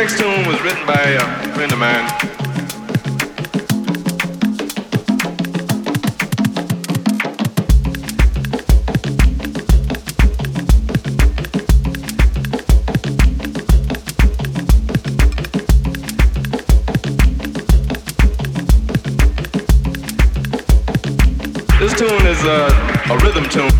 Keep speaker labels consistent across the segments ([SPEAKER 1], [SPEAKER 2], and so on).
[SPEAKER 1] Next tune was written by uh, a friend of mine. This tune is a, a rhythm tune.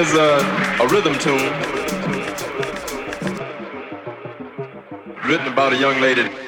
[SPEAKER 1] is a,
[SPEAKER 2] a rhythm tune written about a young lady.